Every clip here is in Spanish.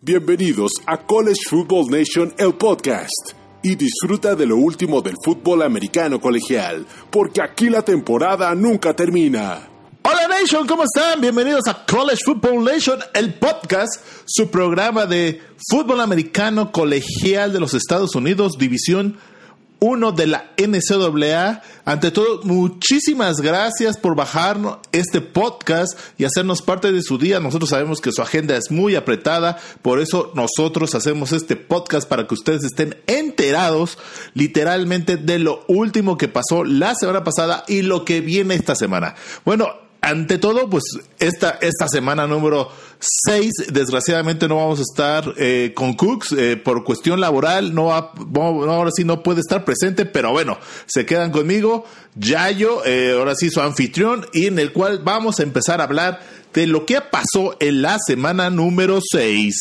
Bienvenidos a College Football Nation, el podcast. Y disfruta de lo último del fútbol americano colegial, porque aquí la temporada nunca termina. Hola Nation, ¿cómo están? Bienvenidos a College Football Nation, el podcast, su programa de fútbol americano colegial de los Estados Unidos, división uno de la NCAA. Ante todo, muchísimas gracias por bajar este podcast y hacernos parte de su día. Nosotros sabemos que su agenda es muy apretada, por eso nosotros hacemos este podcast para que ustedes estén enterados literalmente de lo último que pasó la semana pasada y lo que viene esta semana. Bueno, ante todo, pues esta, esta semana número 6, desgraciadamente no vamos a estar eh, con Cooks eh, por cuestión laboral, no, ahora sí no puede estar presente, pero bueno, se quedan conmigo, Yayo, eh, ahora sí su anfitrión, y en el cual vamos a empezar a hablar de lo que pasó en la semana número 6.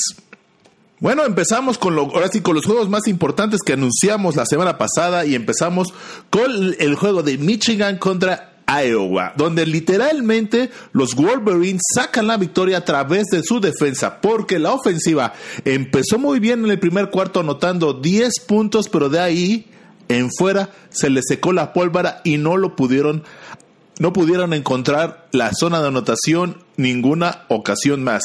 Bueno, empezamos con lo, ahora sí con los juegos más importantes que anunciamos la semana pasada y empezamos con el juego de Michigan contra Iowa, donde literalmente los Wolverines sacan la victoria a través de su defensa, porque la ofensiva empezó muy bien en el primer cuarto anotando 10 puntos, pero de ahí en fuera se le secó la pólvora y no lo pudieron no pudieron encontrar la zona de anotación ninguna ocasión más.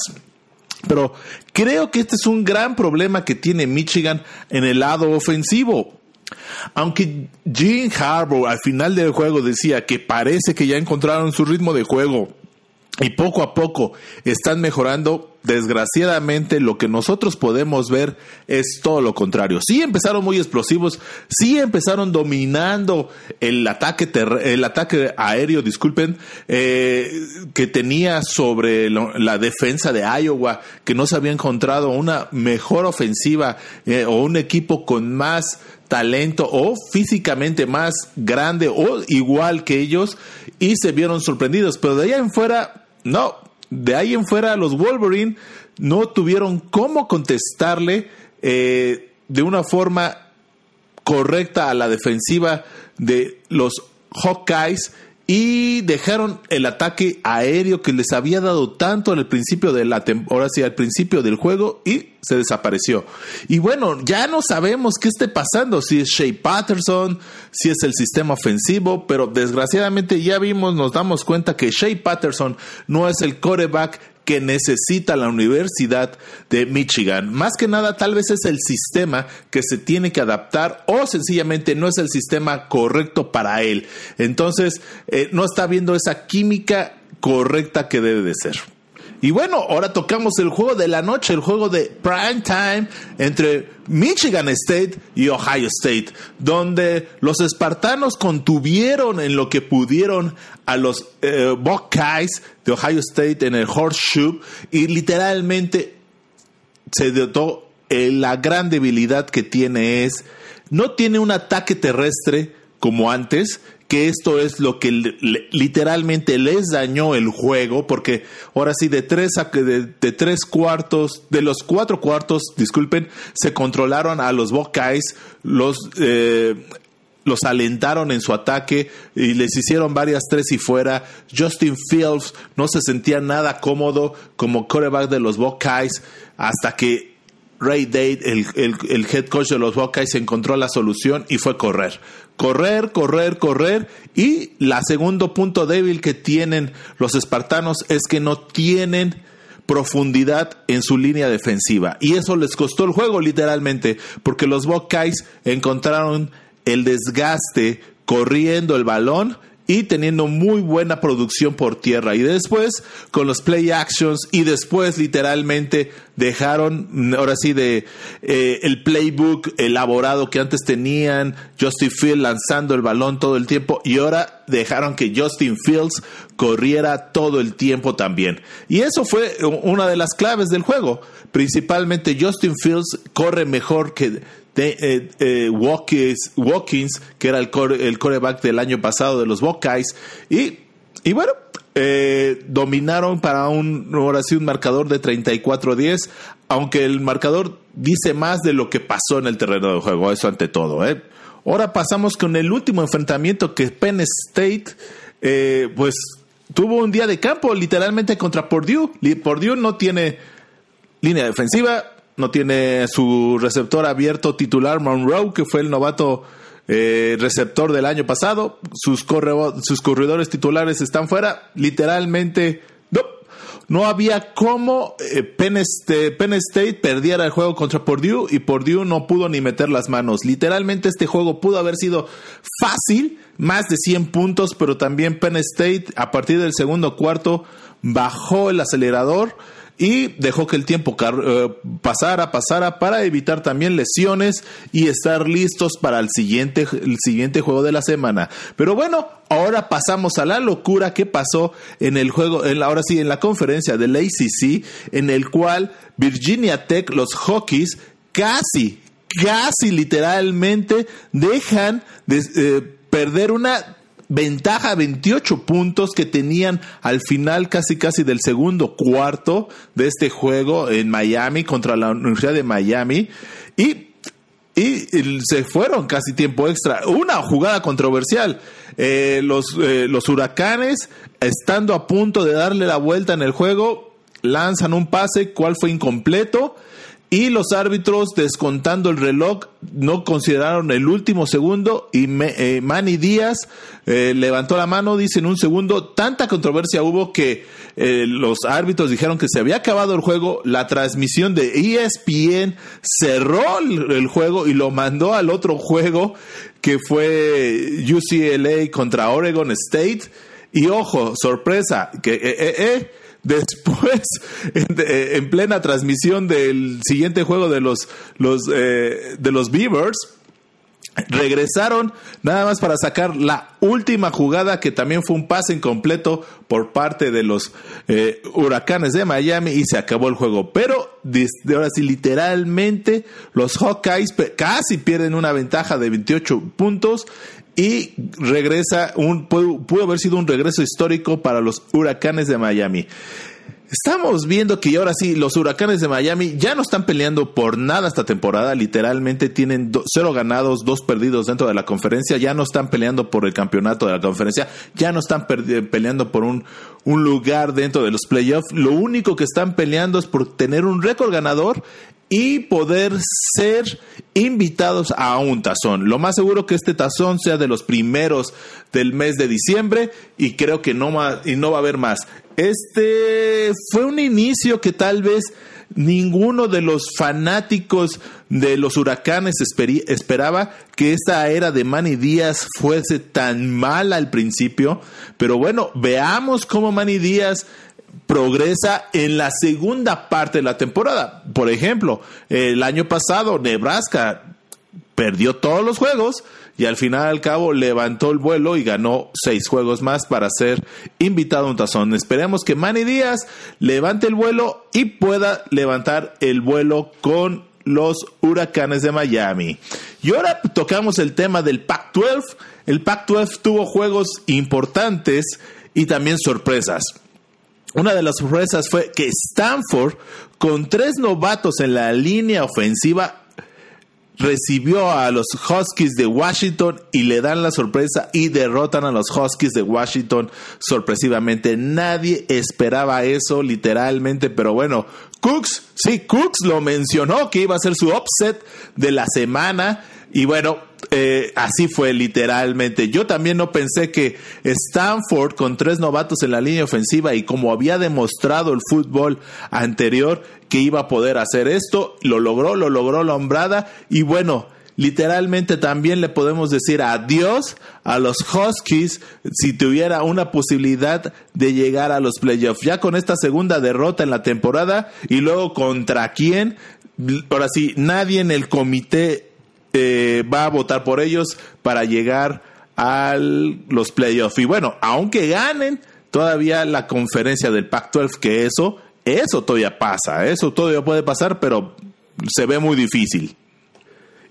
Pero creo que este es un gran problema que tiene Michigan en el lado ofensivo. Aunque Gene Harbour al final del juego decía que parece que ya encontraron su ritmo de juego y poco a poco están mejorando, desgraciadamente lo que nosotros podemos ver es todo lo contrario. Sí empezaron muy explosivos, sí empezaron dominando el ataque, el ataque aéreo, disculpen, eh, que tenía sobre la defensa de Iowa, que no se había encontrado una mejor ofensiva eh, o un equipo con más talento o físicamente más grande o igual que ellos y se vieron sorprendidos. Pero de ahí en fuera, no, de ahí en fuera los Wolverine no tuvieron cómo contestarle eh, de una forma correcta a la defensiva de los Hawkeyes y dejaron el ataque aéreo que les había dado tanto al principio de la temporada, al principio del juego y se desapareció. Y bueno, ya no sabemos qué esté pasando, si es Shea Patterson, si es el sistema ofensivo, pero desgraciadamente ya vimos, nos damos cuenta que Shea Patterson no es el coreback que necesita la Universidad de Michigan. Más que nada, tal vez es el sistema que se tiene que adaptar o sencillamente no es el sistema correcto para él. Entonces, eh, no está viendo esa química correcta que debe de ser. Y bueno, ahora tocamos el juego de la noche, el juego de prime time entre Michigan State y Ohio State, donde los espartanos contuvieron en lo que pudieron a los eh, Buckeyes de Ohio State en el horseshoe y literalmente se dotó eh, la gran debilidad que tiene es no tiene un ataque terrestre como antes que esto es lo que literalmente les dañó el juego, porque ahora sí, de tres, de, de tres cuartos, de los cuatro cuartos, disculpen, se controlaron a los Buckeyes, los, eh, los alentaron en su ataque y les hicieron varias tres y fuera. Justin Fields no se sentía nada cómodo como quarterback de los Buckeyes hasta que Ray Dade, el, el, el, head coach de los Buckeyes, encontró la solución y fue correr correr, correr, correr. Y la segundo punto débil que tienen los espartanos es que no tienen profundidad en su línea defensiva. Y eso les costó el juego literalmente, porque los Buckeyes encontraron el desgaste corriendo el balón y teniendo muy buena producción por tierra. Y después con los play actions y después literalmente dejaron, ahora sí, de eh, el playbook elaborado que antes tenían, Justin Fields lanzando el balón todo el tiempo y ahora dejaron que Justin Fields corriera todo el tiempo también. Y eso fue una de las claves del juego. Principalmente Justin Fields corre mejor que de, eh, eh, que era el, el coreback del año pasado de los Buckeyes. Y, y bueno, eh, dominaron para un, ahora sí, un marcador de 34-10, aunque el marcador dice más de lo que pasó en el terreno de juego, eso ante todo. ¿eh? Ahora pasamos con el último enfrentamiento que Penn State, eh, pues tuvo un día de campo literalmente contra Purdue. Purdue no tiene línea defensiva, no tiene su receptor abierto titular Monroe, que fue el novato eh, receptor del año pasado. Sus, sus corredores titulares están fuera. Literalmente, no, no había cómo eh, Penn, State perdiera el juego contra Purdue y Purdue no pudo ni meter las manos. Literalmente este juego pudo haber sido fácil, más de 100 puntos, pero también Penn State a partir del segundo cuarto bajó el acelerador y dejó que el tiempo eh, pasara, pasara para evitar también lesiones y estar listos para el siguiente, el siguiente juego de la semana. Pero bueno, ahora pasamos a la locura que pasó en el juego, en ahora sí, en la conferencia del ACC, en el cual Virginia Tech, los Hokies, casi, casi literalmente dejan de eh, perder una ventaja 28 puntos que tenían al final casi casi del segundo cuarto de este juego en Miami contra la Universidad de Miami y y se fueron casi tiempo extra. Una jugada controversial. Eh, los, eh, los huracanes, estando a punto de darle la vuelta en el juego, lanzan un pase, cual fue incompleto y los árbitros descontando el reloj no consideraron el último segundo y eh, Manny Díaz eh, levantó la mano, dice en un segundo, tanta controversia hubo que eh, los árbitros dijeron que se había acabado el juego, la transmisión de ESPN cerró el, juego y lo mandó al otro juego que fue UCLA contra Oregon State y ojo, sorpresa, que eh, Después, en, plena transmisión del siguiente juego de los, los, eh, de los Beavers, regresaron nada más para sacar la última jugada que también fue un pase incompleto por parte de los eh, huracanes de Miami y se acabó el juego. Pero de, ahora sí, literalmente los Hawkeyes casi pierden una ventaja de 28 puntos y regresa un pudo, haber sido un regreso histórico para los huracanes de Miami. Estamos viendo que ahora sí, los huracanes de Miami ya no están peleando por nada esta temporada. Literalmente tienen cero ganados, dos perdidos dentro de la conferencia. Ya no están peleando por el campeonato de la conferencia. Ya no están peleando por un, un lugar dentro de los playoffs. Lo único que están peleando es por tener un récord ganador y poder ser invitados a un tazón. Lo más seguro que este tazón sea de los primeros del mes de diciembre y creo que no, y no va a haber más. Este fue un inicio que tal vez ninguno de los fanáticos de los huracanes esperaba que esta era de Manny Díaz fuese tan mala al principio, pero bueno, veamos cómo Manny Díaz progresa en la segunda parte de la temporada. Por ejemplo, el año pasado Nebraska perdió todos los juegos y al final al cabo levantó el vuelo y ganó seis juegos más para ser invitado a un tazón. Esperemos que Manny Díaz levante el vuelo y pueda levantar el vuelo con los huracanes de Miami. Y ahora tocamos el tema del Pac-12. El Pac-12 tuvo juegos importantes y también sorpresas. Una de las sorpresas fue que Stanford, con tres novatos en la línea ofensiva, recibió a los Huskies de Washington y le dan la sorpresa y derrotan a los Huskies de Washington sorpresivamente. Nadie esperaba eso literalmente, pero bueno, Cooks, sí, Cooks lo mencionó que iba a ser su upset de la semana y bueno, eh, así fue literalmente. Yo también no pensé que Stanford con tres novatos en la línea ofensiva y como había demostrado el fútbol anterior que iba a poder hacer esto, lo logró, lo logró la hombrada y bueno, literalmente también le podemos decir adiós a los Huskies si tuviera una posibilidad de llegar a los playoffs. Ya con esta segunda derrota en la temporada y luego contra quién, ahora sí, nadie en el comité eh, va a votar por ellos para llegar a los playoffs. Y bueno, aunque ganen todavía la conferencia del Pac-12, que eso, eso todavía pasa, eso todavía puede pasar, pero se ve muy difícil.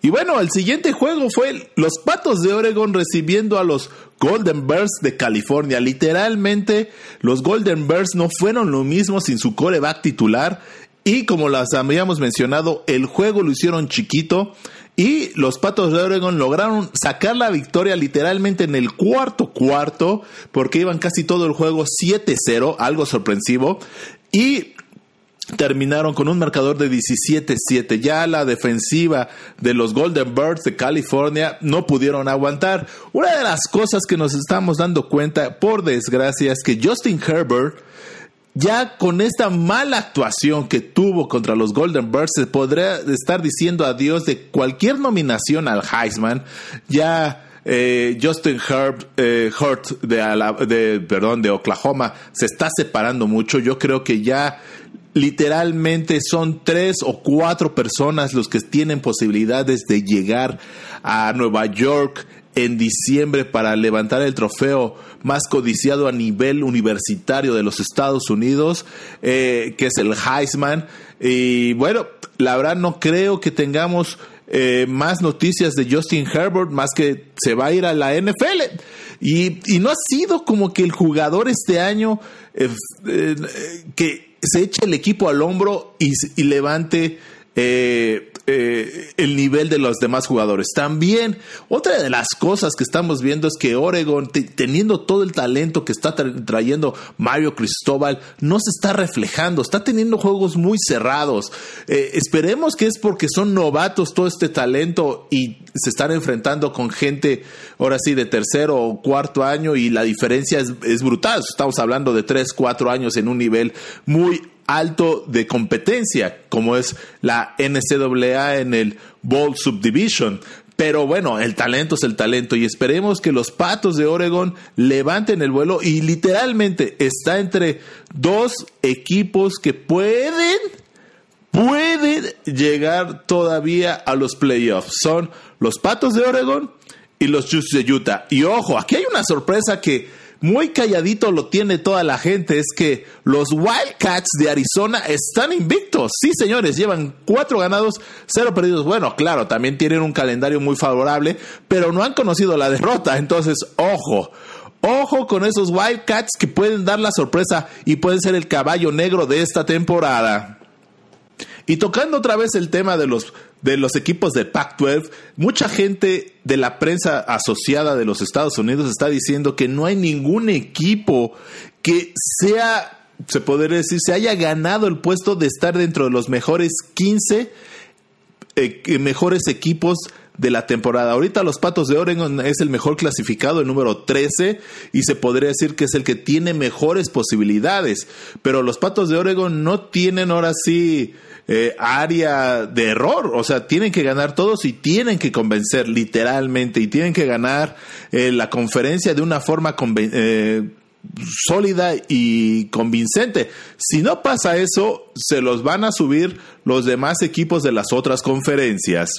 Y bueno, el siguiente juego fue los Patos de Oregon recibiendo a los Golden Bears de California. Literalmente, los Golden Bears no fueron lo mismo sin su coreback titular. Y como las habíamos mencionado, el juego lo hicieron chiquito. Y los Patos de Oregon lograron sacar la victoria literalmente en el cuarto cuarto, porque iban casi todo el juego 7-0, algo sorpresivo. Y terminaron con un marcador de 17-7. Ya la defensiva de los Golden Birds de California no pudieron aguantar. Una de las cosas que nos estamos dando cuenta, por desgracia, es que Justin Herbert ya con esta mala actuación que tuvo contra los Golden Birds, se podría estar diciendo adiós de cualquier nominación al Heisman. Ya eh, Justin Herb, eh, Hurt de, de, perdón, de Oklahoma se está separando mucho. Yo creo que ya literalmente son tres o cuatro personas los que tienen posibilidades de llegar a Nueva York en diciembre para levantar el trofeo más codiciado a nivel universitario de los Estados Unidos, eh, que es el Heisman. Y bueno, la verdad no creo que tengamos eh, más noticias de Justin Herbert, más que se va a ir a la NFL. Y, no ha sido como que el jugador este año eh, que se eche el equipo al hombro y, y levante eh, eh, el nivel de los demás jugadores. También, otra de las cosas que estamos viendo es que Oregon, teniendo todo el talento que está trayendo Mario Cristóbal, no se está reflejando, está teniendo juegos muy cerrados. Eh, esperemos que es porque son novatos todo este talento y se están enfrentando con gente, ahora sí, de tercero o cuarto año y la diferencia es, es brutal. Estamos hablando de tres, cuatro años en un nivel muy alto de competencia, como es la NCAA en el Bowl Subdivision. Pero bueno, el talento es el talento y esperemos que los Patos de Oregon levanten el vuelo y literalmente está entre dos equipos que pueden, pueden llegar todavía a los playoffs. Son los Patos de Oregon y los Juice de Utah. Y ojo, aquí hay una sorpresa que muy calladito lo tiene toda la gente, es que los Wildcats de Arizona están invictos. Sí, señores, llevan cuatro ganados, cero perdidos. Bueno, claro, también tienen un calendario muy favorable, pero no han conocido la derrota. Entonces, ojo. Ojo con esos Wildcats que pueden dar la sorpresa y pueden ser el caballo negro de esta temporada. Y tocando otra vez el tema de los, de los equipos de Pac-12, mucha gente de la prensa asociada de los Estados Unidos está diciendo que no hay ningún equipo que sea, se podría decir, se haya ganado el puesto de estar dentro de los mejores 15 eh, mejores equipos de la temporada. Ahorita los Patos de Oregon es el mejor clasificado, el número 13, y se podría decir que es el que tiene mejores posibilidades. Pero los Patos de Oregon no tienen ahora sí eh, área de error. O sea, tienen que ganar todos y tienen que convencer literalmente y tienen que ganar eh, la conferencia de una forma eh, sólida y convincente. Si no pasa eso, se los van a subir los demás equipos de las otras conferencias.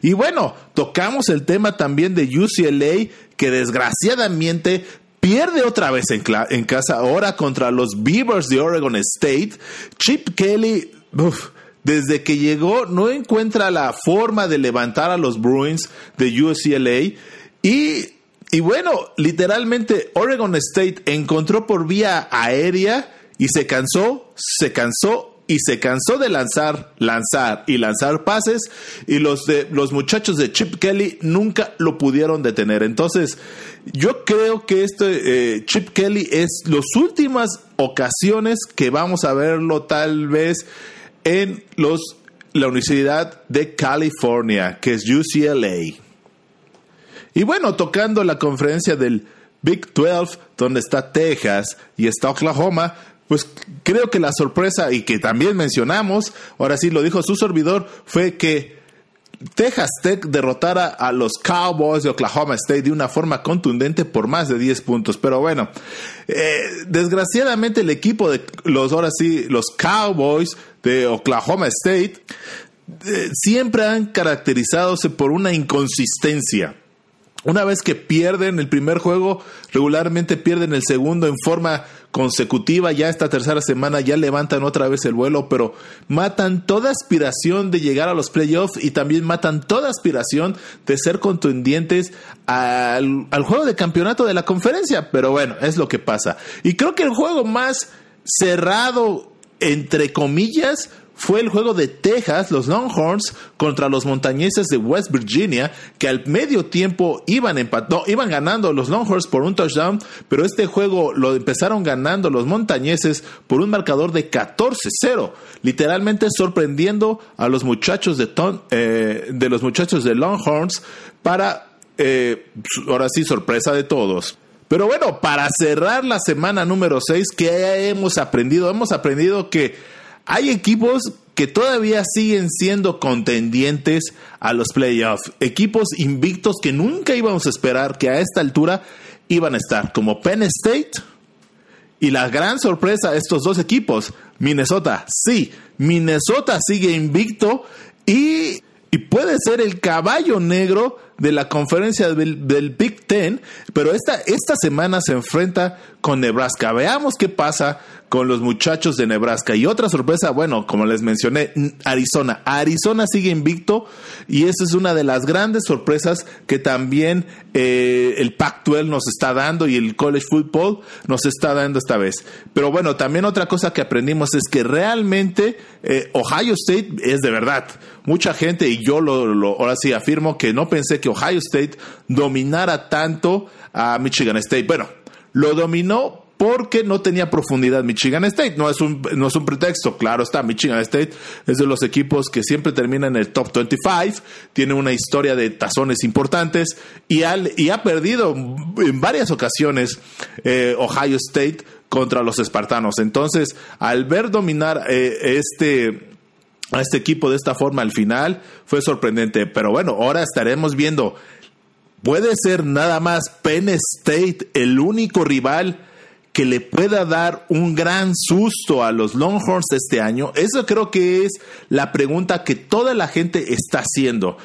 Y bueno, tocamos el tema también de UCLA, que desgraciadamente pierde otra vez en, en casa, ahora contra los Beavers de Oregon State. Chip Kelly desde que llegó no encuentra la forma de levantar a los Bruins de UCLA y, y bueno, literalmente Oregon State encontró por vía aérea y se cansó, se cansó y se cansó de lanzar, lanzar y lanzar pases y los de los muchachos de Chip Kelly nunca lo pudieron detener. Entonces, yo creo que este eh, Chip Kelly es las últimas ocasiones que vamos a verlo tal vez en los, la Universidad de California, que es UCLA. Y bueno, tocando la conferencia del Big 12, donde está Texas y está Oklahoma, pues creo que la sorpresa y que también mencionamos, ahora sí lo dijo su servidor, fue que Texas Tech derrotara a los Cowboys de Oklahoma State de una forma contundente por más de 10 puntos. Pero bueno, eh, desgraciadamente el equipo de los, ahora sí, los Cowboys de Oklahoma State eh, siempre han caracterizado por una inconsistencia. Una vez que pierden el primer juego, regularmente pierden el segundo en forma consecutiva. Ya esta tercera semana ya levantan otra vez el vuelo, pero matan toda aspiración de llegar a los playoffs y también matan toda aspiración de ser contendientes al, al juego de campeonato de la conferencia. Pero bueno, es lo que pasa. Y creo que el juego más cerrado, entre comillas, fue el juego de Texas, los Longhorns, contra los montañeses de West Virginia, que al medio tiempo iban, iban ganando los Longhorns por un touchdown, pero este juego lo empezaron ganando los montañeses por un marcador de 14-0, literalmente sorprendiendo a los muchachos de, eh, de los muchachos de Longhorns para, eh, ahora sí, sorpresa de todos. Pero bueno, para cerrar la semana número 6, ¿qué hemos aprendido? Hemos aprendido que hay equipos que todavía siguen siendo contendientes a los playoffs. Equipos invictos que nunca íbamos a esperar que a esta altura iban a estar, como Penn State. Y la gran sorpresa, estos dos equipos, Minnesota, sí, Minnesota sigue invicto y, puede ser el caballo negro de la conferencia del, del, Big Ten, pero esta, esta semana se enfrenta con Nebraska. Veamos qué pasa con los muchachos de Nebraska. Y otra sorpresa, bueno, como les mencioné, Arizona. Arizona sigue invicto y esa es una de las grandes sorpresas que también eh, el Pac-12 nos está dando y el College Football nos está dando esta vez. Pero bueno, también otra cosa que aprendimos es que realmente eh, Ohio State es de verdad. Mucha gente, y yo lo, lo, ahora sí afirmo que no pensé que Ohio State dominara tanto a Michigan State. Bueno, lo dominó porque no tenía profundidad Michigan State. No es un, no es un pretexto, claro está, Michigan State es de los equipos que siempre termina en el top 25, tiene una historia de tazones importantes y, y ha perdido en varias ocasiones eh, Ohio State contra los espartanos. Entonces, al ver dominar eh, este a este equipo de esta forma al final fue sorprendente. Pero bueno, ahora estaremos viendo. ¿Puede ser nada más Penn State el único rival que le pueda dar un gran susto a los Longhorns este año? Eso creo que es la pregunta que toda la gente está haciendo.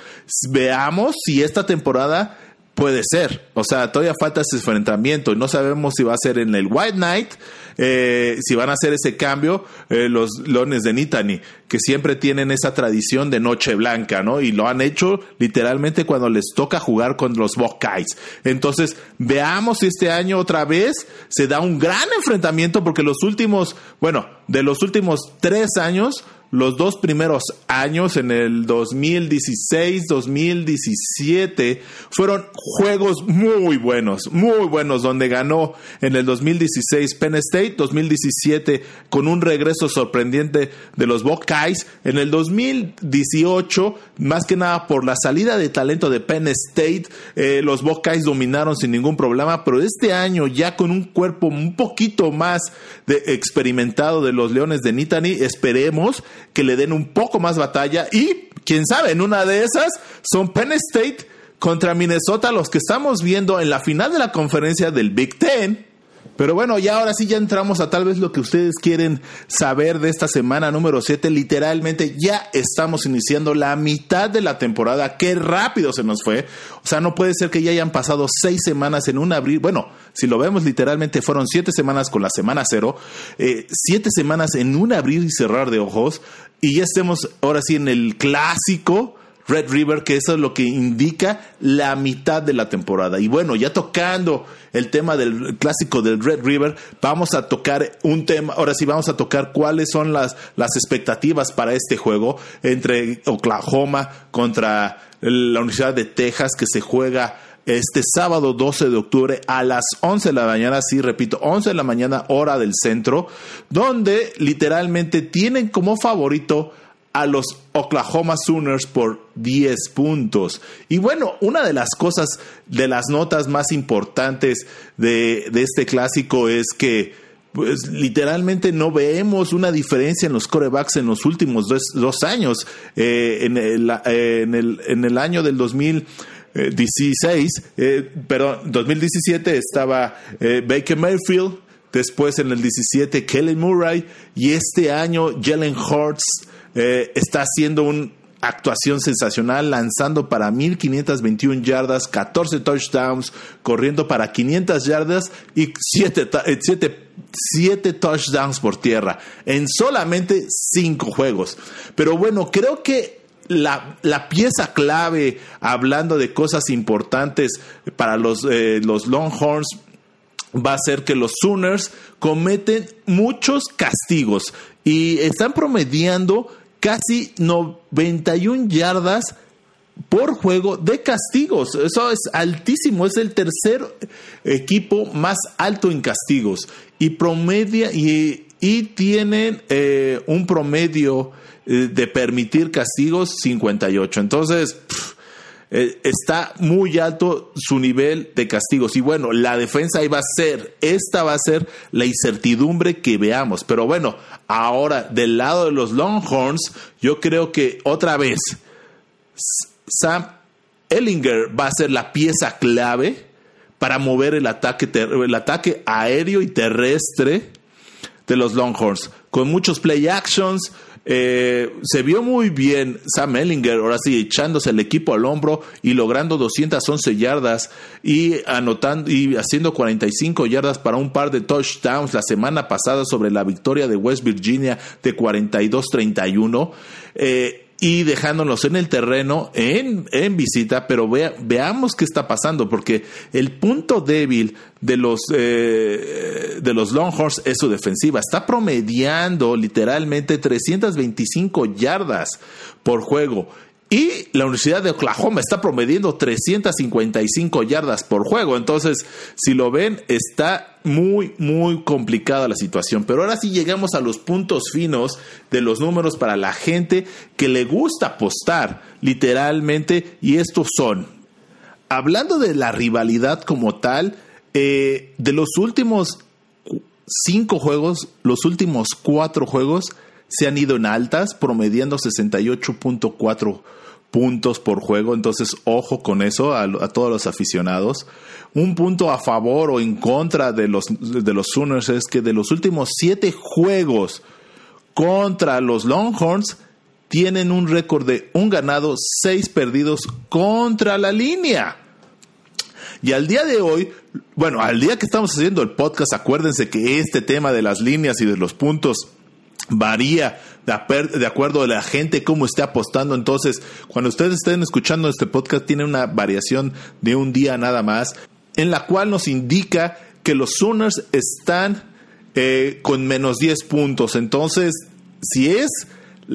Veamos si esta temporada puede ser. O sea, todavía falta ese enfrentamiento y no sabemos si va a ser en el White Knight, eh, si van a hacer ese cambio eh, los Lones de Nitani, que siempre tienen esa tradición de Noche Blanca, ¿no? Y lo han hecho literalmente cuando les toca jugar con los Buckeyes. Entonces, veamos si este año otra vez se da un gran enfrentamiento, porque los últimos, bueno, de los últimos tres años, los dos primeros años, en el 2016, 2017, fueron juegos muy buenos, muy buenos, donde ganó en el 2016 Penn State, 2017 con un regreso sorprendente de los Buckeyes, en el 2018, más que nada por la salida de talento de Penn State, eh, los Buckeyes dominaron sin ningún problema, pero este año ya con un cuerpo un poquito más de experimentado de los Leones de Nittany, esperemos que le den un poco más batalla y quién sabe, en una de esas son Penn State contra Minnesota los que estamos viendo en la final de la conferencia del Big Ten. Pero bueno, ya ahora sí ya entramos a tal vez lo que ustedes quieren saber de esta semana número 7. Literalmente ya estamos iniciando la mitad de la temporada. Qué rápido se nos fue. O sea, no puede ser que ya hayan pasado seis semanas en un abril. Bueno, si lo vemos literalmente fueron siete semanas con la semana cero. Eh, siete semanas en un abrir y cerrar de ojos. Y ya estemos ahora sí en el clásico Red River, que eso es lo que indica la mitad de la temporada. Y bueno, ya tocando el tema del clásico del Red River, vamos a tocar un tema, ahora sí vamos a tocar cuáles son las, las expectativas para este juego entre Oklahoma contra la Universidad de Texas que se juega este sábado 12 de octubre a las 11 de la mañana, sí, repito, 11 de la mañana hora del centro, donde literalmente tienen como favorito a los Oklahoma Sooners por 10 puntos. Y bueno, una de las cosas, de las notas más importantes de, este clásico es que pues literalmente no vemos una diferencia en los corebacks en los últimos dos, años. Eh, en, el, en, el, en, el, año del 2016, eh, perdón, 2017 estaba eh, Baker Mayfield, después en el 17 Kellen Murray y este año Jalen Hurts eh, está haciendo una actuación sensacional, lanzando para 1521 yardas, 14 touchdowns, corriendo para 500 yardas y 7, eh, touchdowns por tierra en solamente 5 juegos. Pero bueno, creo que la, pieza clave, hablando de cosas importantes para los, eh, los Longhorns, va a ser que los Sooners cometen muchos castigos y están promediando casi 91 yardas por juego de castigos. Eso es altísimo, es el tercer equipo más alto en castigos y promedia y, y tienen eh, un promedio eh, de permitir castigos 58. Entonces, eh, está muy alto su nivel de castigos. Y bueno, la defensa iba a ser, esta va a ser la incertidumbre que veamos. Pero bueno, ahora del lado de los Longhorns, yo creo que otra vez Sam Ellinger va a ser la pieza clave para mover el ataque, el ataque aéreo y terrestre de los Longhorns, con muchos play actions, eh, se vio muy bien Sam Ellinger, ahora sí, echándose el equipo al hombro y logrando 211 yardas y anotando y haciendo 45 yardas para un par de touchdowns la semana pasada sobre la victoria de West Virginia de 42-31. Eh, y dejándonos en el terreno en, en visita, pero veamos qué está pasando, porque el punto débil de los, eh, de los Longhorns es su defensiva. Está promediando literalmente 325 yardas por juego y la Universidad de Oklahoma está promediendo 355 yardas por juego. Entonces, si lo ven, está muy, muy complicada la situación. Pero ahora sí llegamos a los puntos finos de los números para la gente que le gusta apostar, literalmente. Y estos son, hablando de la rivalidad como tal, eh, de los últimos cinco juegos, los últimos cuatro juegos se han ido en altas, promediando 68.4 puntos por juego, entonces ojo con eso a, todos los aficionados. Un punto a favor o en contra de los, de los Sooners es que de los últimos siete juegos contra los Longhorns tienen un récord de un ganado, seis perdidos contra la línea. Y al día de hoy, bueno, al día que estamos haciendo el podcast, acuérdense que este tema de las líneas y de los puntos varía de, acuerdo a la gente cómo esté apostando. Entonces, cuando ustedes estén escuchando este podcast, tiene una variación de un día nada más, en la cual nos indica que los Sooners están eh, con menos 10 puntos. Entonces, si es,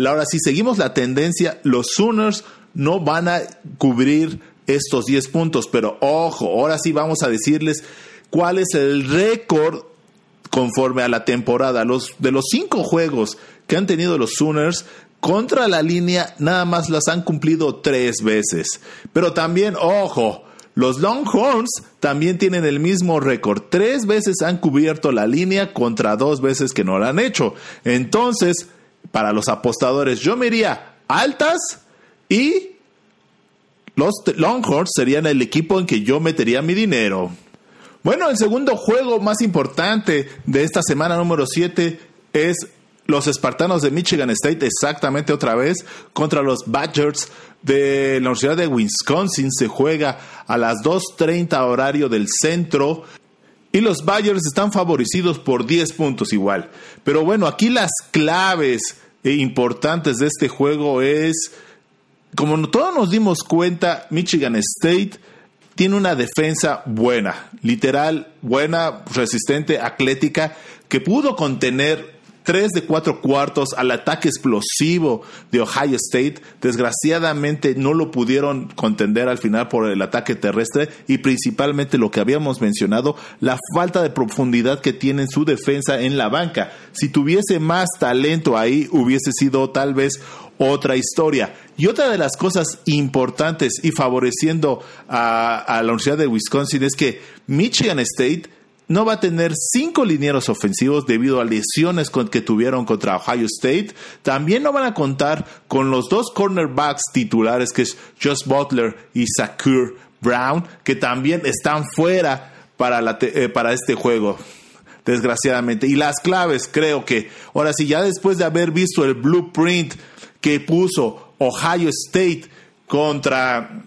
ahora si seguimos la tendencia, los Sooners no van a cubrir estos 10 puntos. Pero ojo, ahora sí vamos a decirles cuál es el récord conforme a la temporada. Los, de los cinco juegos que han tenido los Sooners contra la línea, nada más las han cumplido tres veces. Pero también, ojo, los Longhorns también tienen el mismo récord. Tres veces han cubierto la línea contra dos veces que no lo han hecho. Entonces, para los apostadores, yo me iría altas y los Longhorns serían el equipo en que yo metería mi dinero. Bueno, el segundo juego más importante de esta semana número 7 es los espartanos de Michigan State, exactamente otra vez, contra los Badgers de la Universidad de Wisconsin. Se juega a las 2.30 horario del centro. Y los Badgers están favorecidos por 10 puntos igual. Pero bueno, aquí las claves importantes de este juego es, como todos nos dimos cuenta, Michigan State tiene una defensa buena, literal, buena, resistente, atlética, que pudo contener tres de cuatro cuartos al ataque explosivo de Ohio State. Desgraciadamente no lo pudieron contender al final por el ataque terrestre y principalmente lo que habíamos mencionado, la falta de profundidad que tiene su defensa en la banca. Si tuviese más talento ahí, hubiese sido tal vez otra historia. Y otra de las cosas importantes y favoreciendo a, la Universidad de Wisconsin es que Michigan State no va a tener cinco linieros ofensivos debido a lesiones que tuvieron contra Ohio State. También no van a contar con los dos cornerbacks titulares que es Josh Butler y Sakur Brown, que también están fuera para, eh, para este juego desgraciadamente. Y las claves, creo que, ahora sí, ya después de haber visto el blueprint que puso Ohio State contra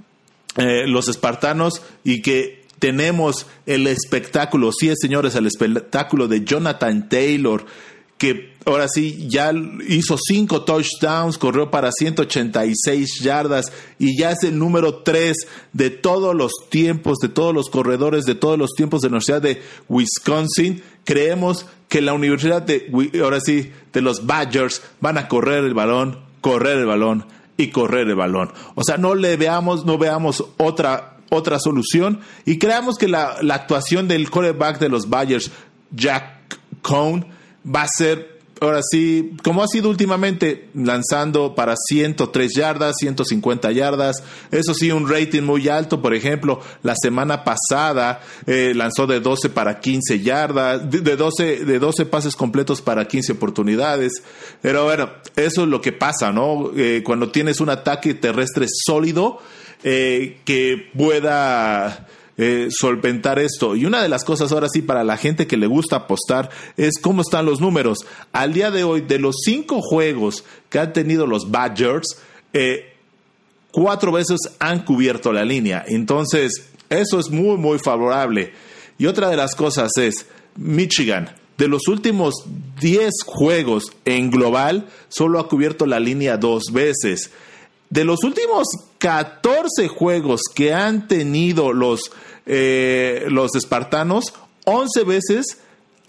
eh, los espartanos y que tenemos el espectáculo, sí, señores, el espectáculo de Jonathan Taylor, que ahora sí ya hizo cinco touchdowns, corrió para 186 yardas y ya es el número tres de todos los tiempos, de todos los corredores, de todos los tiempos de la Universidad de Wisconsin. Creemos que la Universidad de, ahora sí, de los Badgers van a correr el balón correr el balón y correr el balón. O sea, no le veamos, no veamos otra, otra solución. Y creamos que la, actuación del quarterback de los Bayers, Jack Cohn, va a ser ahora sí, como ha sido últimamente, lanzando para 103 yardas, 150 yardas, eso sí, un rating muy alto, por ejemplo, la semana pasada eh, lanzó de 12 para 15 yardas, de 12, de 12 pases completos para 15 oportunidades, pero bueno, eso es lo que pasa, ¿no? Eh, cuando tienes un ataque terrestre sólido, eh, que pueda eh, solventar esto. Y una de las cosas ahora sí para la gente que le gusta apostar es cómo están los números. Al día de hoy, de los cinco juegos que han tenido los Badgers, eh, cuatro veces han cubierto la línea. Entonces, eso es muy, muy favorable. Y otra de las cosas es, Michigan, de los últimos 10 juegos en global, solo ha cubierto la línea dos veces. De los últimos 14 juegos que han tenido los eh, los espartanos 11 veces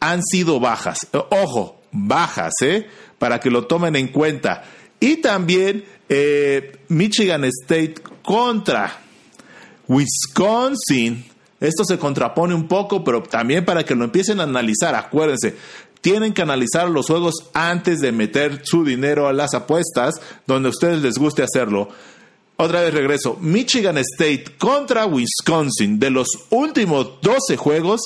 han sido bajas. Ojo, bajas, ¿eh? Para que lo tomen en cuenta. Y también eh, Michigan State contra Wisconsin. Esto se contrapone un poco, pero también para que lo empiecen a analizar. Acuérdense, tienen que analizar los juegos antes de meter su dinero a las apuestas, donde a ustedes les guste hacerlo. Otra vez regreso. Michigan State contra Wisconsin. De los últimos 12 juegos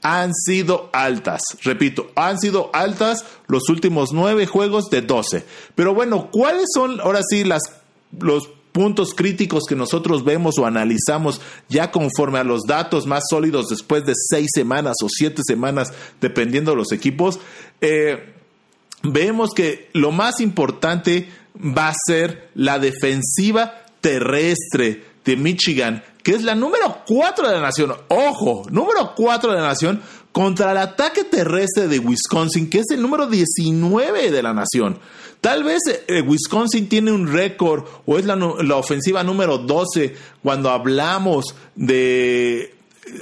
han sido altas. Repito, han sido altas los últimos 9 juegos de 12. Pero bueno, ¿cuáles son ahora sí las, los puntos críticos que nosotros vemos o analizamos ya conforme a los datos más sólidos después de 6 semanas o 7 semanas, dependiendo de los equipos? Eh, vemos que lo más importante va a ser la defensiva terrestre de Michigan, que es la número 4 de la nación. Ojo, número 4 de la nación contra el ataque terrestre de Wisconsin, que es el número 19 de la nación. Tal vez eh, Wisconsin tiene un récord o es la, la, ofensiva número 12 cuando hablamos de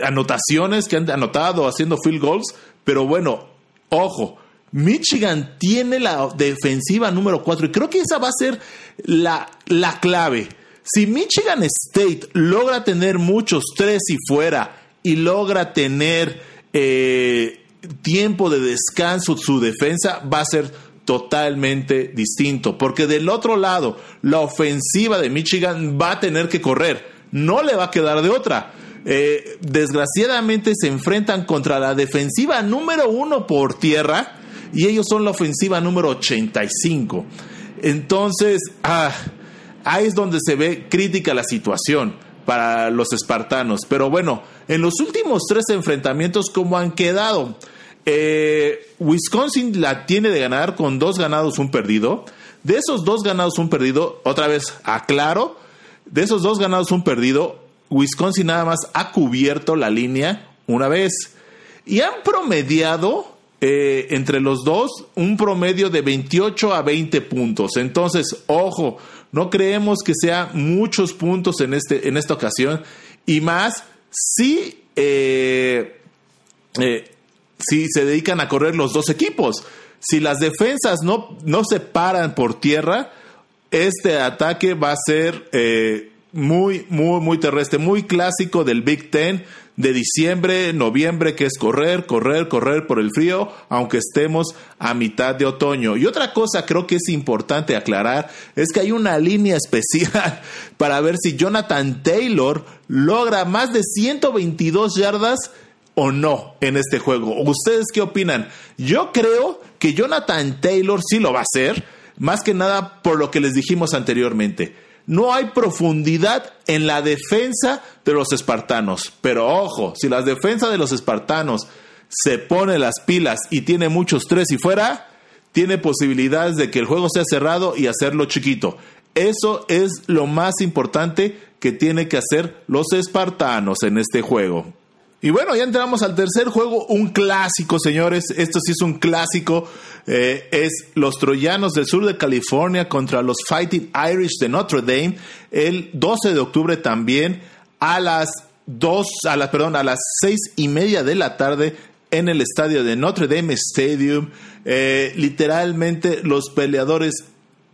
anotaciones que han anotado haciendo field goals, pero bueno, ojo, Michigan tiene la defensiva número 4 y creo que esa va a ser la, la clave si Michigan State logra tener muchos tres y fuera y logra tener eh, tiempo de descanso, su defensa va a ser totalmente distinto. Porque del otro lado, la ofensiva de Michigan va a tener que correr. No le va a quedar de otra. Eh, desgraciadamente se enfrentan contra la defensiva número uno por tierra y ellos son la ofensiva número 85. Entonces, ah, ahí es donde se ve crítica la situación para los espartanos. Pero bueno, en los últimos tres enfrentamientos, ¿cómo han quedado? Eh, Wisconsin la tiene de ganar con dos ganados, un perdido. De esos dos ganados, un perdido, otra vez aclaro, de esos dos ganados, un perdido, Wisconsin nada más ha cubierto la línea una vez. Y han promediado eh, entre los dos un promedio de 28 a 20 puntos. Entonces, ojo, no creemos que sea muchos puntos en, este, en esta ocasión y más si, eh, eh, si se dedican a correr los dos equipos. Si las defensas no, no se paran por tierra, este ataque va a ser muy, muy, muy terrestre, muy clásico del Big Ten de diciembre, noviembre, que es correr, correr, correr por el frío, aunque estemos a mitad de otoño. Y otra cosa creo que es importante aclarar es que hay una línea especial para ver si Jonathan Taylor logra más de 122 yardas o no en este juego. ¿Ustedes qué opinan? Yo creo que Jonathan Taylor sí lo va a hacer, más que nada por lo que les dijimos anteriormente no hay profundidad en la defensa de los espartanos. Pero ojo, si la defensa de los espartanos se pone las pilas y tiene muchos tres y fuera, tiene posibilidades de que el juego sea cerrado y hacerlo chiquito. Eso es lo más importante que tiene que hacer los espartanos en este juego. Y bueno, ya entramos al tercer juego, un clásico, señores. Esto sí es un clásico. Eh, es los Troyanos del sur de California contra los Fighting Irish de Notre Dame. El 12 de octubre también a las dos, a las, perdón, a las seis y media de la tarde en el estadio de Notre Dame Stadium. Eh, literalmente los peleadores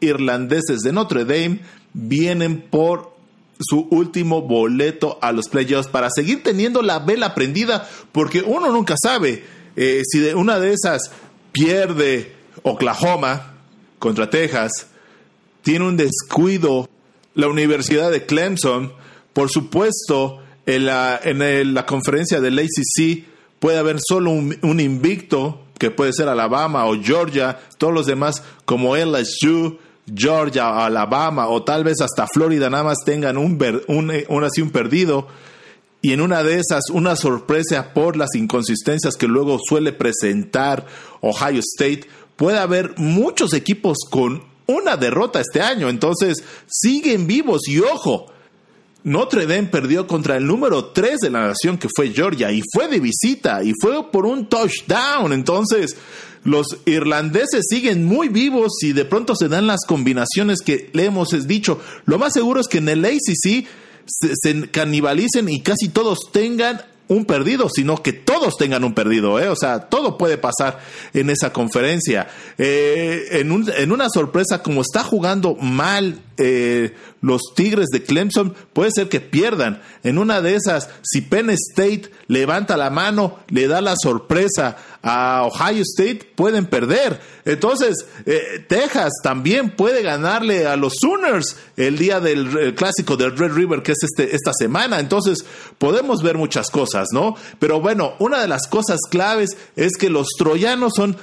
irlandeses de Notre Dame vienen por su último boleto a los playoffs para seguir teniendo la vela prendida, porque uno nunca sabe eh, si de una de esas pierde Oklahoma contra Texas, tiene un descuido la Universidad de Clemson, por supuesto, en la, en la conferencia del ACC puede haber solo un, invicto, que puede ser Alabama o Georgia, todos los demás como LSU, Georgia, Alabama o tal vez hasta Florida nada más tengan un, un, un, así un perdido. Y en una de esas una sorpresa por las inconsistencias que luego suele presentar Ohio State, puede haber muchos equipos con una derrota este año, entonces siguen vivos y ojo, Notre Dame perdió contra el número 3 de la nación que fue Georgia y fue de visita y fue por un touchdown, entonces los irlandeses siguen muy vivos y de pronto se dan las combinaciones que le hemos dicho. Lo más seguro es que en el ACC se, se canibalicen y casi todos tengan un perdido, sino que todos tengan un perdido, ¿eh? O sea, todo puede pasar en esa conferencia. Eh, en, un, en, una sorpresa, como está jugando mal eh, los Tigres de Clemson, puede ser que pierdan. En una de esas, si Penn State levanta la mano, le da la sorpresa a Ohio State, pueden perder. Entonces, eh, Texas también puede ganarle a los Sooners el día del clásico del Red River, que es este, esta semana. Entonces, podemos ver muchas cosas, ¿no? Pero bueno, una de las cosas claves es que los troyanos son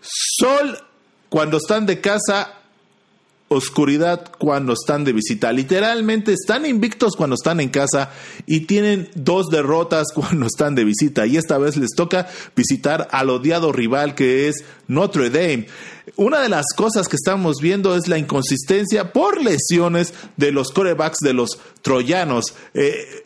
sol cuando están de casa oscuridad cuando están de visita. Literalmente están invictos cuando están en casa y tienen dos derrotas cuando están de visita. Y esta vez les toca visitar al odiado rival que es Notre Dame. Una de las cosas que estamos viendo es la inconsistencia por lesiones de los corebacks de los troyanos. Eh,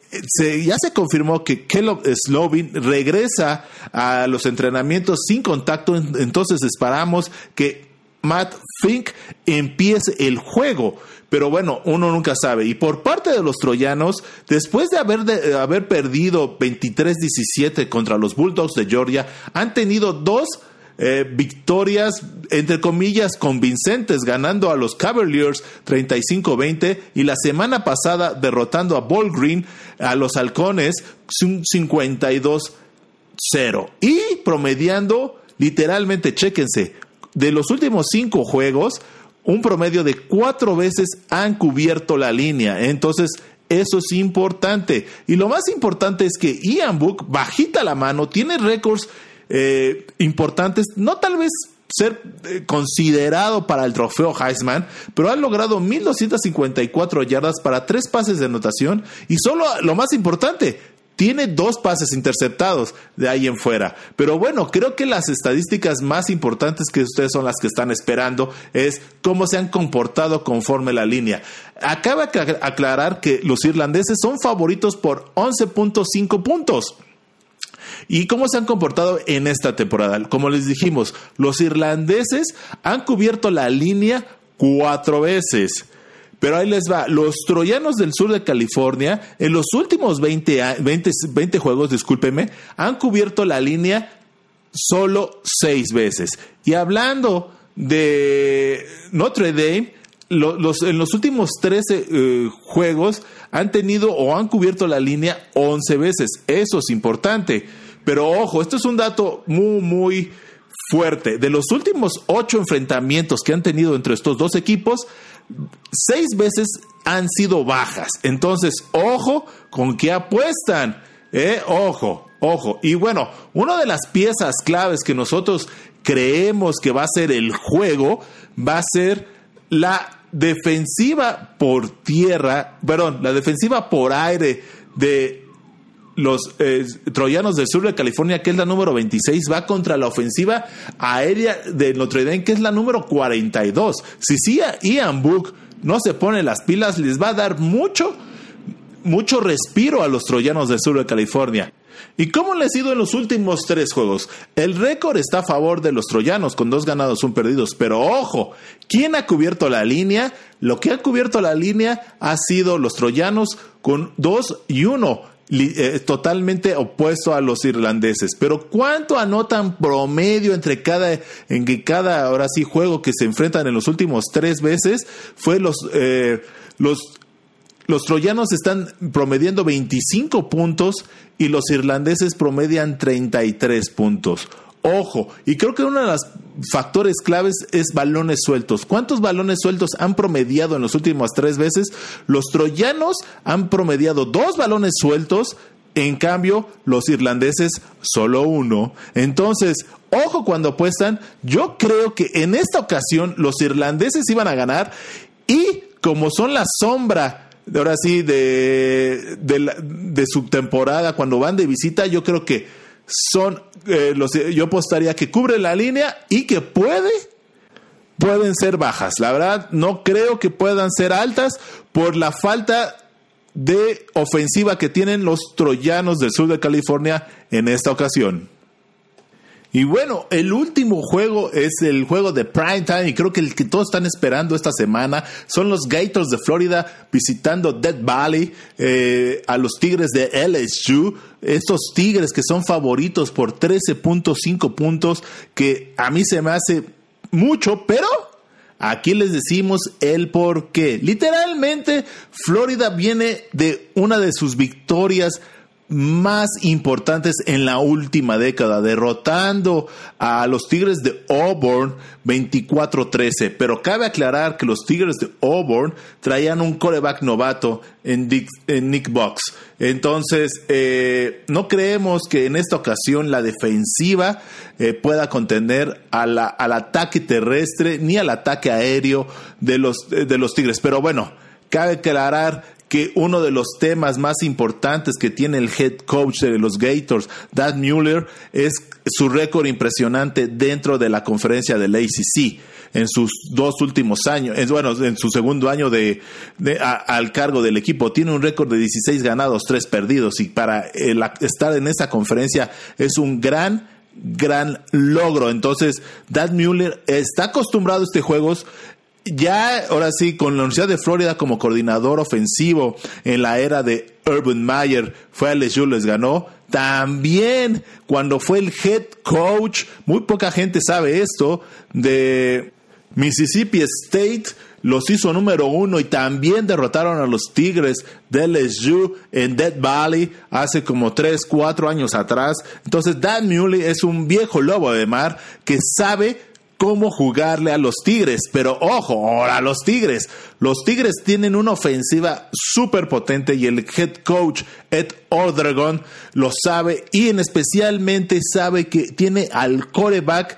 ya se confirmó que Kellogg Slovin regresa a los entrenamientos sin contacto, entonces esperamos que Matt Fink empiece el juego. Pero bueno, uno nunca sabe. Y por parte de los troyanos, después de haber, de, haber perdido 23-17 contra los Bulldogs de Georgia, han tenido dos eh, victorias, entre comillas, convincentes, ganando a los Cavaliers 35-20 y la semana pasada derrotando a Ball Green, a los Halcones, 52-0. Y promediando, literalmente, chéquense, de los últimos cinco juegos, un promedio de cuatro veces han cubierto la línea. Entonces, eso es importante. Y lo más importante es que Ian Book, bajita la mano, tiene récords eh, importantes, no tal vez ser eh, considerado para el trofeo Heisman, pero ha logrado 1.254 yardas para tres pases de anotación y solo lo más importante, tiene dos pases interceptados de ahí en fuera. Pero bueno, creo que las estadísticas más importantes que ustedes son las que están esperando es cómo se han comportado conforme la línea. Acaba de aclarar que los irlandeses son favoritos por 11.5 puntos. ¿Y cómo se han comportado en esta temporada? Como les dijimos, los irlandeses han cubierto la línea cuatro veces. Pero ahí les va, los troyanos del sur de California, en los últimos 20, 20, 20 juegos, discúlpeme, han cubierto la línea solo seis veces. Y hablando de Notre Dame, en los últimos 13 eh, juegos han tenido o han cubierto la línea 11 veces. Eso es importante. Pero ojo, esto es un dato muy, muy fuerte. De los últimos ocho enfrentamientos que han tenido entre estos dos equipos, seis veces han sido bajas. Entonces, ojo con qué apuestan. ¿eh? Ojo, ojo. Y bueno, una de las piezas claves que nosotros creemos que va a ser el juego va a ser la defensiva por tierra, perdón, la defensiva por aire de los eh, troyanos del sur de California, que es la número 26, va contra la ofensiva aérea de Notre Dame, que es la número 42. Si sí, Ian Book no se pone las pilas, les va a dar mucho, mucho respiro a los troyanos del sur de California. ¿Y cómo le ha sido en los últimos tres juegos? El récord está a favor de los troyanos, con dos ganados, un perdidos. Pero ojo, ¿quién ha cubierto la línea? Lo que ha cubierto la línea ha sido los troyanos con dos y uno eh, totalmente opuesto a los irlandeses. Pero ¿cuánto anotan promedio entre cada, en cada, ahora sí, juego que se enfrentan en los últimos tres veces? Fue los, eh, los, los troyanos están promediando 25 puntos y los irlandeses promedian 33 puntos. Ojo, y creo que uno de los factores claves es balones sueltos. ¿Cuántos balones sueltos han promediado en los últimos tres veces? Los troyanos han promediado dos balones sueltos, en cambio los irlandeses solo uno. Entonces, ojo cuando apuestan, yo creo que en esta ocasión los irlandeses iban a ganar y como son la sombra ahora sí de, de, de su temporada cuando van de visita, yo creo que son eh, los yo apostaría que cubre la línea y que puede pueden ser bajas. La verdad no creo que puedan ser altas por la falta de ofensiva que tienen los troyanos del sur de California en esta ocasión. Y bueno, el último juego es el juego de prime time y creo que el que todos están esperando esta semana son los Gators de Florida visitando Dead Valley eh, a los Tigres de LSU. Estos Tigres que son favoritos por 13.5 puntos que a mí se me hace mucho, pero Aquí les decimos el por qué. Literalmente, Florida viene de una de sus victorias más importantes en la última década, derrotando a los Tigres de Auburn 24-13. Pero cabe aclarar que los Tigres de Auburn traían un coreback novato en, Nick Box. Entonces, eh, no creemos que en esta ocasión la defensiva eh, pueda contender al ataque terrestre ni al ataque aéreo de los, de los Tigres. Pero bueno, cabe aclarar que uno de los temas más importantes que tiene el head coach de los Gators, Dad Mueller, es su récord impresionante dentro de la conferencia del ACC en sus dos últimos años, bueno, en su segundo año de, al cargo del equipo. Tiene un récord de 16 ganados, 3 perdidos y para estar en esa conferencia es un gran gran logro. Entonces, Dad Mueller está acostumbrado a este juegos ya ahora sí, con la Universidad de Florida como coordinador ofensivo en la era de Urban Meyer, fue a LSU, les ganó. También cuando fue el head coach, muy poca gente sabe esto, de Mississippi State, los hizo número uno y también derrotaron a los Tigres de LSU en Dead Valley hace como tres, cuatro años atrás. Entonces Dan Muley es un viejo lobo de mar que sabe cómo jugarle a los Tigres. Pero ojo, ahora los Tigres. Los Tigres tienen una ofensiva súper potente y el head coach Ed Ordragon lo sabe y en especialmente sabe que tiene al coreback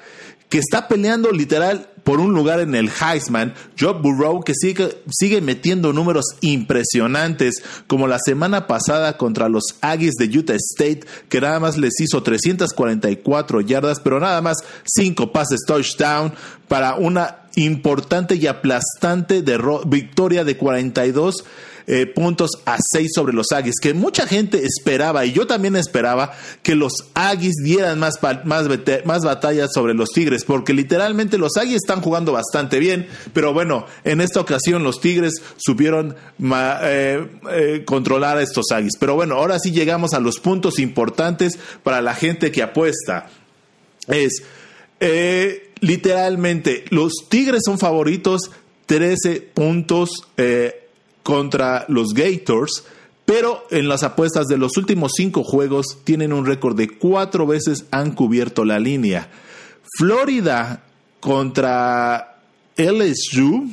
que está peleando literal por un lugar en el Heisman, Joe Burrow, que sigue, sigue metiendo números impresionantes, como la semana pasada contra los Aggies de Utah State, que nada más les hizo 344 yardas, pero nada más 5 pases touchdown para una importante y aplastante victoria de 42 eh, puntos a 6 sobre los Aggies, que mucha gente esperaba, y yo también esperaba, que los Aggies dieran más, más, más batallas sobre los Tigres, porque literalmente los Aggies están jugando bastante bien, pero bueno, en esta ocasión los Tigres supieron eh, eh, controlar a estos Aggies. Pero bueno, ahora sí llegamos a los puntos importantes para la gente que apuesta. Es, literalmente, los Tigres son favoritos 13 puntos contra los Gators, pero en las apuestas de los últimos cinco juegos tienen un récord de cuatro veces han cubierto la línea. Florida contra LSU.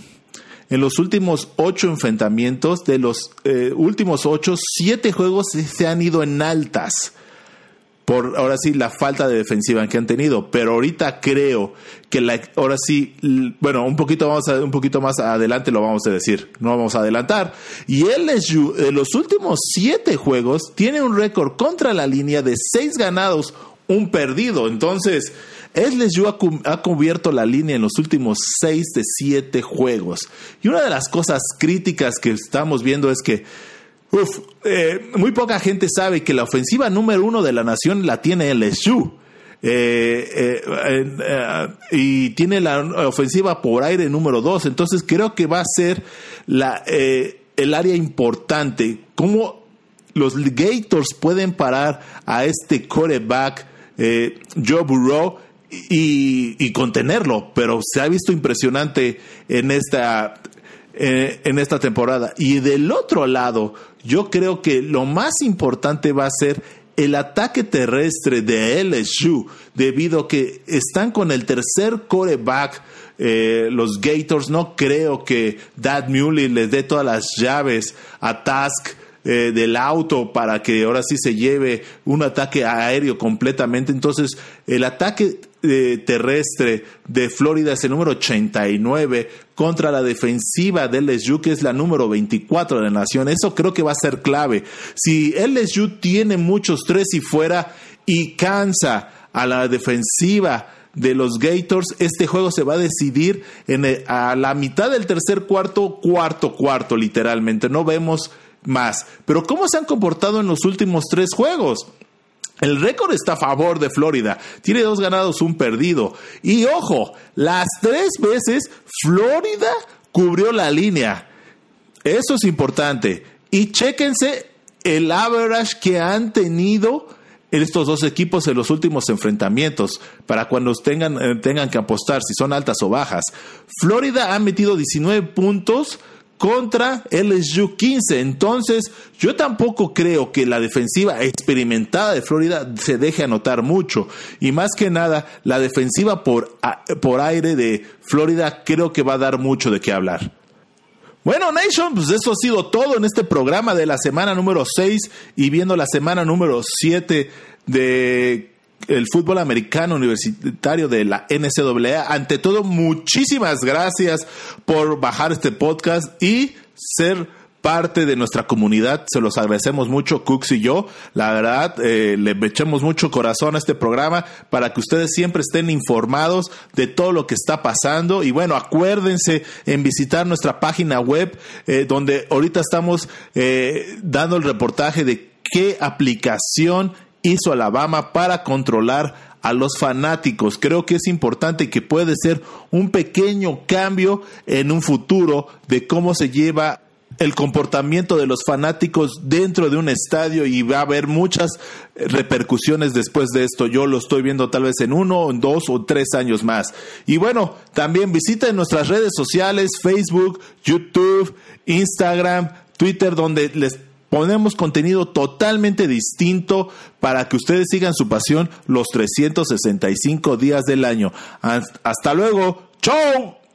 En los últimos ocho enfrentamientos, de los eh, últimos ocho, siete juegos se han ido en altas por ahora sí la falta de defensiva que han tenido, pero ahorita creo que la, ahora sí, bueno, un poquito vamos a, un poquito más adelante lo vamos a decir, no vamos a adelantar. Y LSU en los últimos siete juegos tiene un récord contra la línea de seis ganados, un perdido. Entonces, LSU ha, ha cubierto la línea en los últimos seis de siete juegos. Y una de las cosas críticas que estamos viendo es que Uf, eh, muy poca gente sabe que la ofensiva número uno de la nación la tiene LSU. Eh, eh, y tiene la ofensiva por aire número dos. Entonces creo que va a ser la, el área importante. ¿Cómo los Gators pueden parar a este quarterback eh, Joe Burrow y, contenerlo, pero se ha visto impresionante en esta, eh, en esta temporada. Y del otro lado, yo creo que lo más importante va a ser el ataque terrestre de LSU, debido a que están con el tercer coreback, eh, los Gators. No creo que Dad Muley les dé todas las llaves a Task eh, del auto para que ahora sí se lleve un ataque aéreo completamente. Entonces, el ataque eh, terrestre de Florida es el número 89 contra la defensiva de LSU, que es la número 24 de la nación. Eso creo que va a ser clave. Si LSU tiene muchos tres y fuera y cansa a la defensiva de los Gators, este juego se va a decidir en a la mitad del tercer cuarto, cuarto, cuarto, literalmente. No vemos más. Pero ¿cómo se han comportado en los últimos tres juegos? El récord está a favor de Florida. Tiene dos ganados, un perdido. Y ojo, las tres veces Florida cubrió la línea. Eso es importante. Y chéquense el average que han tenido estos dos equipos en los últimos enfrentamientos para cuando tengan, eh, tengan que apostar si son altas o bajas. Florida ha metido 19 puntos contra LSU 15. Entonces, yo tampoco creo que la defensiva experimentada de Florida se deje anotar mucho. Y más que nada, la defensiva por, por aire de Florida creo que va a dar mucho de qué hablar. Bueno, Nation, pues eso ha sido todo en este programa de la semana número 6 y viendo la semana número 7 de el fútbol americano universitario de la NCAA. Ante todo, muchísimas gracias por bajar este podcast y ser parte de nuestra comunidad. Se los agradecemos mucho, Cooks y yo. La verdad, eh, le echamos mucho corazón a este programa para que ustedes siempre estén informados de todo lo que está pasando. Y bueno, acuérdense en visitar nuestra página web, eh, donde ahorita estamos eh, dando el reportaje de qué aplicación hizo Alabama para controlar a los fanáticos. Creo que es importante que puede ser un pequeño cambio en un futuro de cómo se lleva el comportamiento de los fanáticos dentro de un estadio y va a haber muchas repercusiones después de esto. Yo lo estoy viendo tal vez en uno, en dos o tres años más. Y bueno, también visiten nuestras redes sociales, Facebook, YouTube, Instagram, Twitter, donde les Ponemos contenido totalmente distinto para que ustedes sigan su pasión los 365 días del año. Hasta luego. ¡Chao!